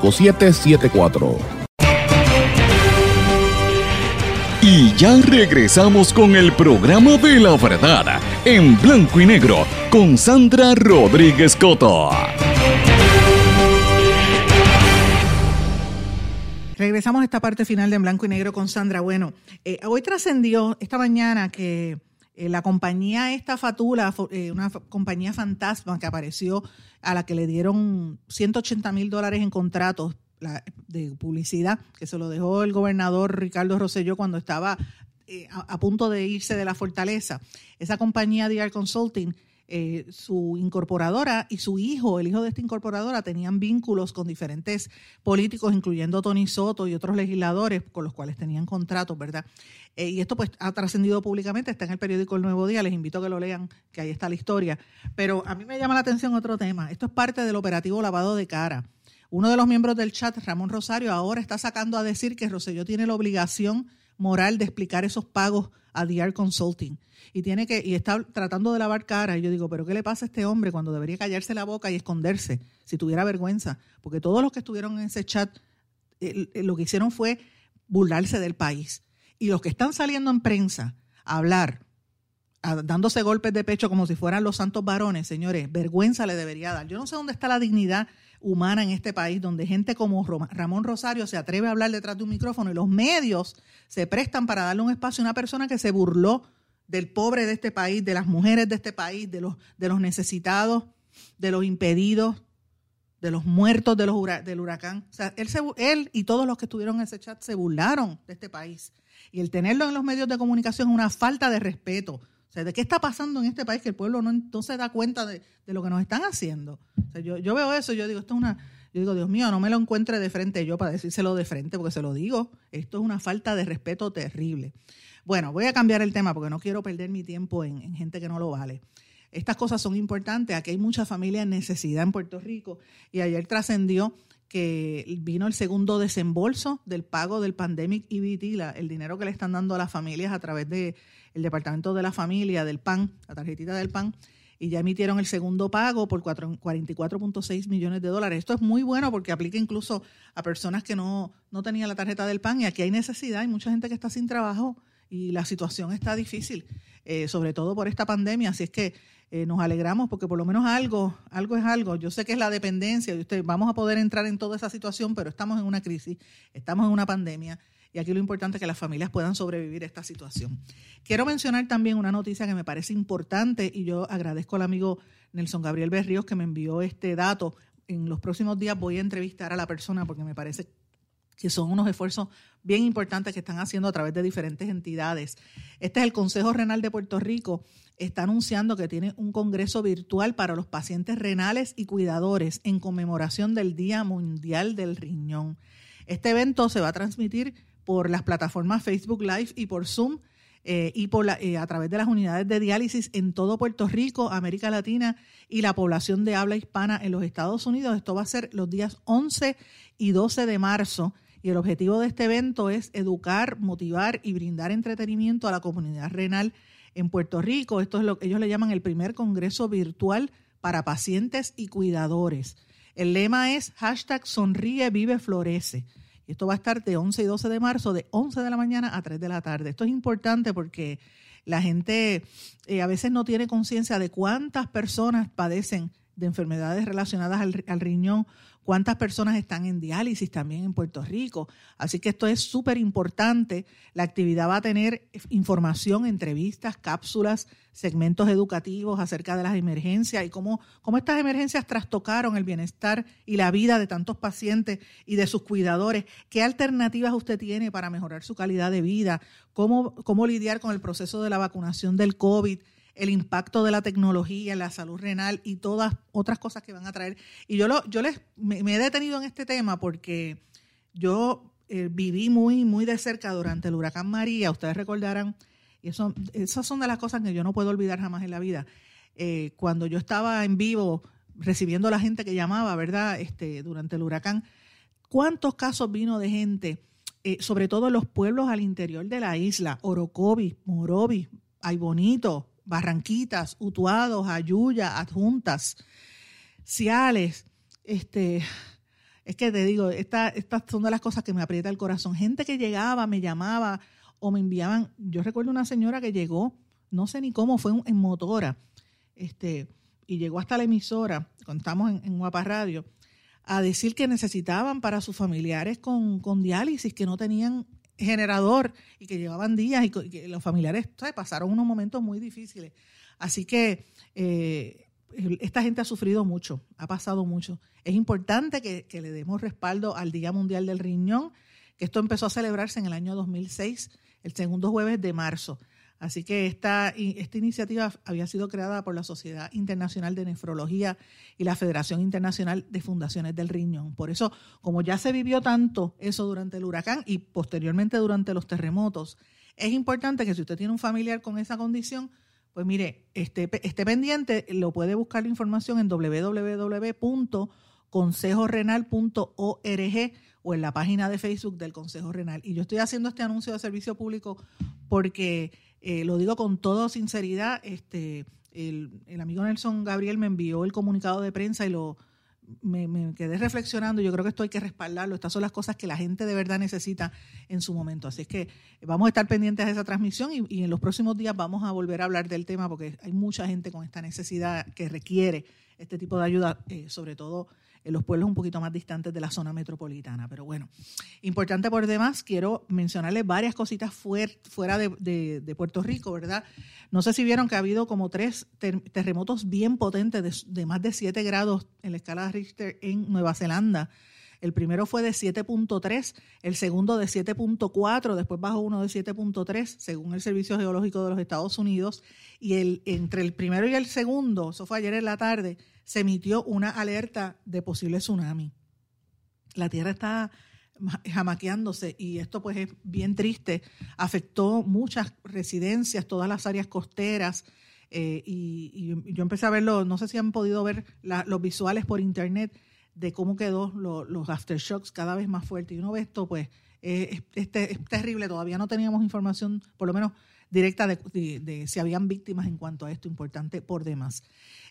5774. Y ya regresamos con el programa de la verdad en blanco y negro con Sandra Rodríguez Coto. Regresamos a esta parte final de en blanco y negro con Sandra. Bueno, eh, hoy trascendió esta mañana que Eh, la compañía esta Fatula, eh, una compañía fantasma que apareció a la que le dieron 180 mil dólares en contratos de publicidad, que se lo dejó el gobernador Ricardo Rosselló cuando estaba eh, a, punto de irse de la fortaleza. Esa compañía DR Consulting eh, su incorporadora y su hijo, el hijo de esta incorporadora, tenían vínculos con diferentes políticos, incluyendo Tony Soto y otros legisladores con los cuales tenían contratos, ¿verdad? Eh, y esto pues ha trascendido públicamente, está en el periódico El Nuevo Día, les invito a que lo lean, que ahí está la historia. Pero a mí me llama la atención otro tema, esto es parte del operativo lavado de cara. Uno de los miembros del chat, Ramón Rosario, ahora está sacando a decir que Roselló tiene la obligación moral de explicar esos pagos a DR Consulting y tiene que y está tratando de lavar cara y yo digo, pero ¿qué le pasa a este hombre cuando debería callarse la boca y esconderse si tuviera vergüenza? Porque todos los que estuvieron en ese chat lo que hicieron fue burlarse del país. Y los que están saliendo en prensa a hablar, dándose golpes de pecho como si fueran los santos varones, señores, vergüenza le debería dar. Yo no sé dónde está la dignidad humana en este país, donde gente como Ramón Rosario se atreve a hablar detrás de un micrófono y los medios se prestan para darle un espacio a una persona que se burló del pobre de este país, de las mujeres de este país, de los, de los necesitados, de los impedidos, de los muertos de los del huracán. O sea, él, él y todos los que estuvieron en ese chat se burlaron de este país. Y el tenerlo en los medios de comunicación es una falta de respeto. O sea, ¿de qué está pasando en este país que el pueblo no, se da cuenta de, lo que nos están haciendo? O sea, yo, yo veo eso yo digo, esto es una... Yo digo, Dios mío, no me lo encuentre de frente yo para decírselo de frente, porque se lo digo. Esto es una falta de respeto terrible. Bueno, voy a cambiar el tema porque no quiero perder mi tiempo en, gente que no lo vale. Estas cosas son importantes. Aquí hay mucha familia en necesidad en Puerto Rico y ayer trascendió que vino el segundo desembolso del pago del Pandemic EBT, el dinero que le están dando a las familias a través del Departamento de la Familia, del PAN, la tarjetita del PAN, y ya emitieron el segundo pago por 44.6 millones de dólares. Esto es muy bueno porque aplica incluso a personas que no, no tenían la tarjeta del PAN y aquí hay necesidad, hay mucha gente que está sin trabajo y la situación está difícil, eh, sobre todo por esta pandemia. Así es que eh, nos alegramos porque por lo menos algo, algo es algo. Yo sé que es la dependencia, y usted, vamos a poder entrar en toda esa situación, pero estamos en una crisis, estamos en una pandemia. Y aquí lo importante es que las familias puedan sobrevivir a esta situación. Quiero mencionar también una noticia que me parece importante y yo agradezco al amigo Nelson Gabriel Berríos que me envió este dato. En los próximos días voy a entrevistar a la persona porque me parece que son unos esfuerzos bien importantes que están haciendo a través de diferentes entidades. Este es el Consejo Renal de Puerto Rico, está anunciando que tiene un congreso virtual para los pacientes renales y cuidadores en conmemoración del Día Mundial del Riñón. Este evento se va a transmitir por las plataformas Facebook Live y por Zoom eh, y por eh, a través de las unidades de diálisis en todo Puerto Rico, América Latina y la población de habla hispana en los Estados Unidos. Esto va a ser los días 11 y 12 de marzo y el objetivo de este evento es educar, motivar y brindar entretenimiento a la comunidad renal en Puerto Rico. Esto es lo que ellos le llaman el primer congreso virtual para pacientes y cuidadores. El lema es hashtag sonríe, vive, florece. Y esto va a estar de 11 y 12 de marzo, de 11 de la mañana a 3 de la tarde. Esto es importante porque la gente eh, a veces no tiene conciencia de cuántas personas padecen de enfermedades relacionadas al, riñón, cuántas personas están en diálisis también en Puerto Rico. Así que esto es súper importante. La actividad va a tener información, entrevistas, cápsulas, segmentos educativos acerca de las emergencias y cómo, cómo estas emergencias trastocaron el bienestar y la vida de tantos pacientes y de sus cuidadores. ¿Qué alternativas usted tiene para mejorar su calidad de vida? ¿Cómo, cómo lidiar con el proceso de la vacunación del COVID? El impacto de la tecnología la salud renal y todas otras cosas que van a traer. Y yo, lo, yo les, me, he detenido en este tema porque yo eh, viví muy, muy de cerca durante el huracán María, ustedes recordarán, y eso, esas son de las cosas que yo no puedo olvidar jamás en la vida. Eh, cuando yo estaba en vivo recibiendo a la gente que llamaba, ¿verdad? Este, durante el huracán, ¿cuántos casos vino de gente, eh, sobre todo en los pueblos al interior de la isla, Orocovi, Morovi, Bonito, Barranquitas, Utuados, Ayuya, Adjuntas, Ciales, este, es que te digo, estas son de las cosas que me aprieta el corazón. Gente que llegaba, me llamaba o me enviaban. Yo recuerdo una señora que llegó, no sé ni cómo, fue en motora, este, y llegó hasta la emisora, contamos en, en Guapa Radio, a decir que necesitaban para sus familiares con, con diálisis, que no tenían generador y que llevaban días y que los familiares pasaron unos momentos muy difíciles. Así que eh, esta gente ha sufrido mucho, ha pasado mucho. Es importante que, que, le demos respaldo al Día Mundial del Riñón, que esto empezó a celebrarse en el año 2006, el segundo jueves de marzo. Así que esta, esta iniciativa había sido creada por la Sociedad Internacional de Nefrología y la Federación Internacional de Fundaciones del Riñón. Por eso, como ya se vivió tanto eso durante el huracán y posteriormente durante los terremotos, es importante que si usted tiene un familiar con esa condición, pues mire, esté, esté pendiente, lo puede buscar la información en www.consejorenal.org o en la página de Facebook del Consejo Renal. Y yo estoy haciendo este anuncio de servicio público porque eh, lo digo con toda sinceridad, este, el, amigo Nelson Gabriel me envió el comunicado de prensa y lo me, quedé reflexionando, yo creo que esto hay que respaldarlo, estas son las cosas que la gente de verdad necesita en su momento. Así es que vamos a estar pendientes de esa transmisión y, en los próximos días vamos a volver a hablar del tema porque hay mucha gente con esta necesidad que requiere este tipo de ayuda, eh, sobre todo en los pueblos un poquito más distantes de la zona metropolitana. Pero bueno, importante por demás, quiero mencionarles varias cositas fuera de, Puerto Rico, ¿verdad? No sé si vieron que ha habido como tres terremotos bien potentes de, más de 7 grados en la escala de Richter en Nueva Zelanda. El primero fue de 7.3, el segundo de 7.4, después bajó uno de 7.3, según el Servicio Geológico de los Estados Unidos. Y el, entre el primero y el segundo, eso fue ayer en la tarde, se emitió una alerta de posible tsunami. La Tierra está jamaqueándose y esto pues es bien triste. Afectó muchas residencias, todas las áreas costeras eh, y, yo empecé a verlo, no sé si han podido ver los visuales por internet de cómo quedó los aftershocks cada vez más fuertes. Y uno ve esto pues es, es, terrible, todavía no teníamos información, por lo menos directa de, si habían víctimas en cuanto a esto, importante por demás.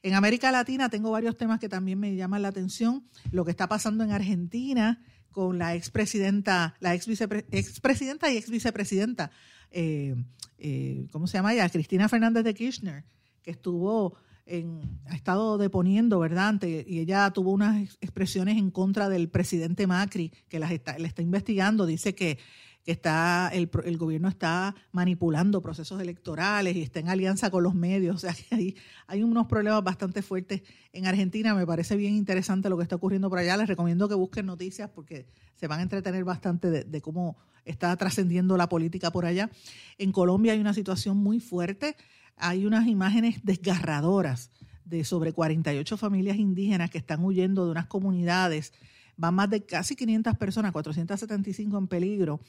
En América Latina tengo varios temas que también me llaman la atención. Lo que está pasando en Argentina con la expresidenta, la ex expresidenta y ex vicepresidenta, eh, eh, ¿cómo se llama ella? Cristina Fernández de Kirchner, que estuvo en, ha estado deponiendo, ¿verdad? y ella tuvo unas expresiones en contra del presidente Macri, que las está, le está investigando. Dice que que está el, el, gobierno está manipulando procesos electorales y está en alianza con los medios. O sea que hay, unos problemas bastante fuertes en Argentina. Me parece bien interesante lo que está ocurriendo por allá. Les recomiendo que busquen noticias porque se van a entretener bastante de, de cómo está trascendiendo la política por allá. En Colombia hay una situación muy fuerte. Hay unas imágenes desgarradoras de sobre 48 familias indígenas que están huyendo de unas comunidades van más de casi 500 personas, 475 en peligro,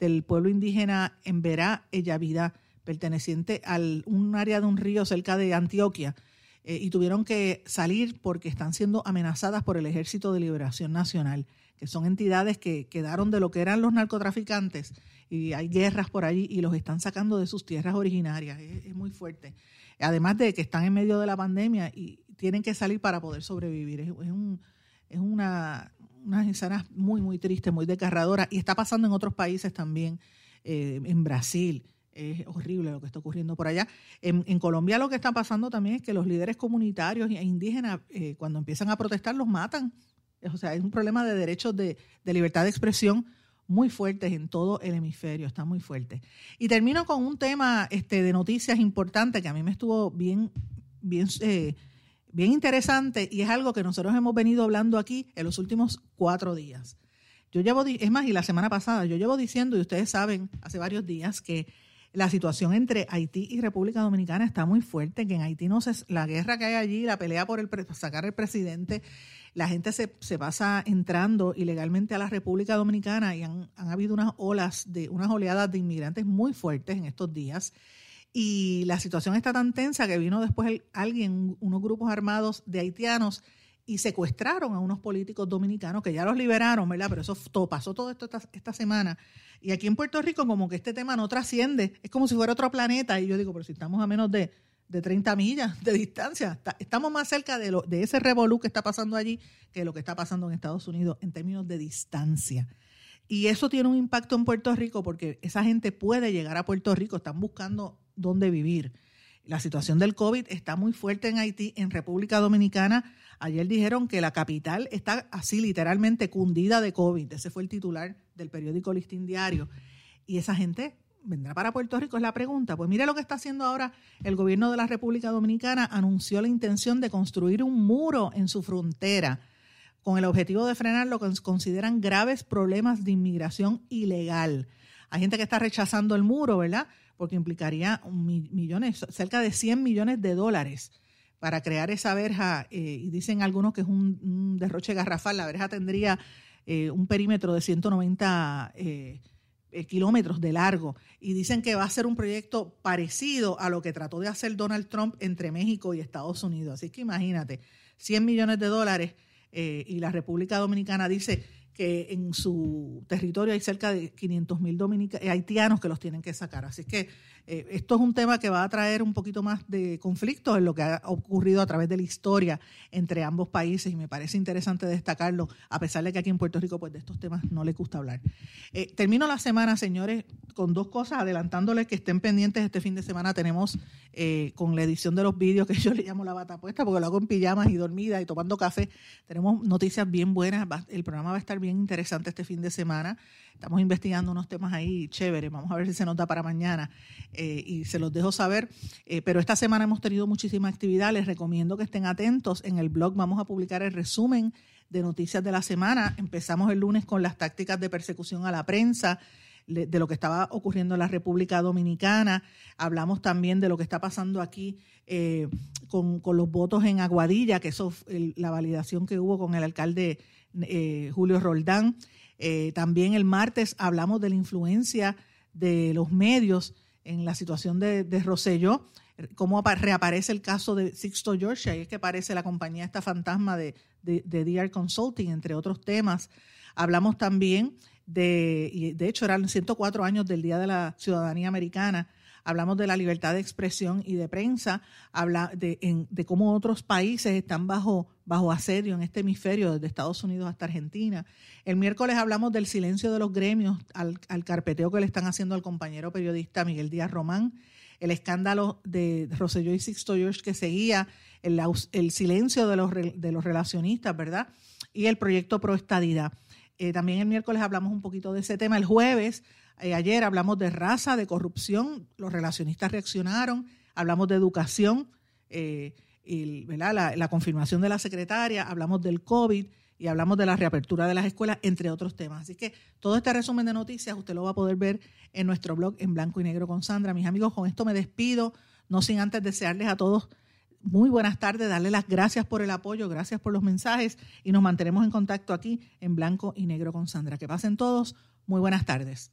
del pueblo indígena en Verá, Ellavida, perteneciente a un área de un río cerca de Antioquia, eh, y tuvieron que salir porque están siendo amenazadas por el Ejército de Liberación Nacional, que son entidades que quedaron de lo que eran los narcotraficantes, y hay guerras por allí y los están sacando de sus tierras originarias. Es, muy fuerte. Además de que están en medio de la pandemia y tienen que salir para poder sobrevivir. Es, un, es una, unas escenas muy, muy tristes, muy desgarradoras, y está pasando en otros países también, eh, en Brasil. Es horrible lo que está ocurriendo por allá. En, Colombia lo que está pasando también es que los líderes comunitarios e indígenas, eh, cuando empiezan a protestar, los matan. O sea, es un problema de derechos de, libertad de expresión muy fuertes en todo el hemisferio, está muy fuerte. Y termino con un tema este, de noticias importante que a mí me estuvo bien, bien eh, bien interesante y es algo que nosotros hemos venido hablando aquí en los últimos cuatro días. Yo llevo, es más, y la semana pasada, yo llevo diciendo, y ustedes saben, hace varios días, que la situación entre Haití y República Dominicana está muy fuerte, que en Haití no se, la guerra que hay allí, la pelea por el, sacar el presidente, la gente se, se, pasa entrando ilegalmente a la República Dominicana y han, han habido unas olas de, unas oleadas de inmigrantes muy fuertes en estos días. Y la situación está tan tensa que vino después alguien, unos grupos armados de haitianos, y secuestraron a unos políticos dominicanos que ya los liberaron, ¿verdad? Pero eso pasó todo esto esta, semana. Y aquí en Puerto Rico como que este tema no trasciende, es como si fuera otro planeta. Y yo digo, pero si estamos a menos de, de 30 millas de distancia, estamos más cerca de, lo, de ese revolú que está pasando allí que lo que está pasando en Estados Unidos en términos de distancia. Y eso tiene un impacto en Puerto Rico porque esa gente puede llegar a Puerto Rico, están buscando dónde vivir. La situación del COVID está muy fuerte en Haití, en República Dominicana. Ayer dijeron que la capital está así literalmente cundida de COVID. Ese fue el titular del periódico Listín Diario. Y esa gente vendrá para Puerto Rico, es la pregunta. Pues mire lo que está haciendo ahora el gobierno de la República Dominicana. Anunció la intención de construir un muro en su frontera con el objetivo de frenar lo que consideran graves problemas de inmigración ilegal. Hay gente que está rechazando el muro, ¿verdad? Porque implicaría millones, cerca de 100 millones de dólares para crear esa verja. Eh, y dicen algunos que es un, derroche garrafal. La verja tendría eh, un perímetro de 190 eh, kilómetros de largo. Y dicen que va a ser un proyecto parecido a lo que trató de hacer Donald Trump entre México y Estados Unidos. Así que imagínate, 100 millones de dólares y la República Dominicana dice que en su territorio hay cerca de 500 mil eh, haitianos que los tienen que sacar. Así que eh, esto es un tema que va a traer un poquito más de conflicto en lo que ha ocurrido a través de la historia entre ambos países y me parece interesante destacarlo, a pesar de que aquí en Puerto Rico pues de estos temas no le gusta hablar. Eh, termino la semana, señores, con dos cosas, adelantándoles que estén pendientes este fin de semana. Tenemos eh, con la edición de los vídeos que yo le llamo la bata puesta, porque lo hago en pijamas y dormida y tomando café. Tenemos noticias bien buenas, el programa va a estar bien interesante este fin de semana. Estamos investigando unos temas ahí chéveres. Vamos a ver si se nota para mañana eh, y se los dejo saber. Eh, pero esta semana hemos tenido muchísima actividad. Les recomiendo que estén atentos. En el blog vamos a publicar el resumen de noticias de la semana. Empezamos el lunes con las tácticas de persecución a la prensa de lo que estaba ocurriendo en la República Dominicana. Hablamos también de lo que está pasando aquí eh, con, los votos en Aguadilla, que eso la validación que hubo con el alcalde Julio Roldán. Eh, también el martes hablamos de la influencia de los medios en la situación de, de Rosselló, cómo reaparece el caso de Sixto Georgia, y es que aparece la compañía esta fantasma de, de, de DR Consulting, entre otros temas. Hablamos también de, y de hecho eran 104 años del Día de la Ciudadanía Americana, hablamos de la libertad de expresión y de prensa, habla de, de cómo otros países están bajo, bajo asedio en este hemisferio, desde Estados Unidos hasta Argentina. El miércoles hablamos del silencio de los gremios al, carpeteo que le están haciendo al compañero periodista Miguel Díaz Román, el escándalo de Rosselló y Sixto George que seguía, el, el silencio de los, de los relacionistas, ¿verdad? Y el proyecto Pro Estadidad. Eh, también el miércoles hablamos un poquito de ese tema. El jueves eh, ayer hablamos de raza, de corrupción, los relacionistas reaccionaron, hablamos de educación, eh, y, La, confirmación de la secretaria, hablamos del COVID y hablamos de la reapertura de las escuelas, entre otros temas. Así que todo este resumen de noticias usted lo va a poder ver en nuestro blog en blanco y negro con Sandra. Mis amigos, con esto me despido, no sin antes desearles a todos muy buenas tardes, darle las gracias por el apoyo, gracias por los mensajes y nos mantenemos en contacto aquí en blanco y negro con Sandra. Que pasen todos, muy buenas tardes.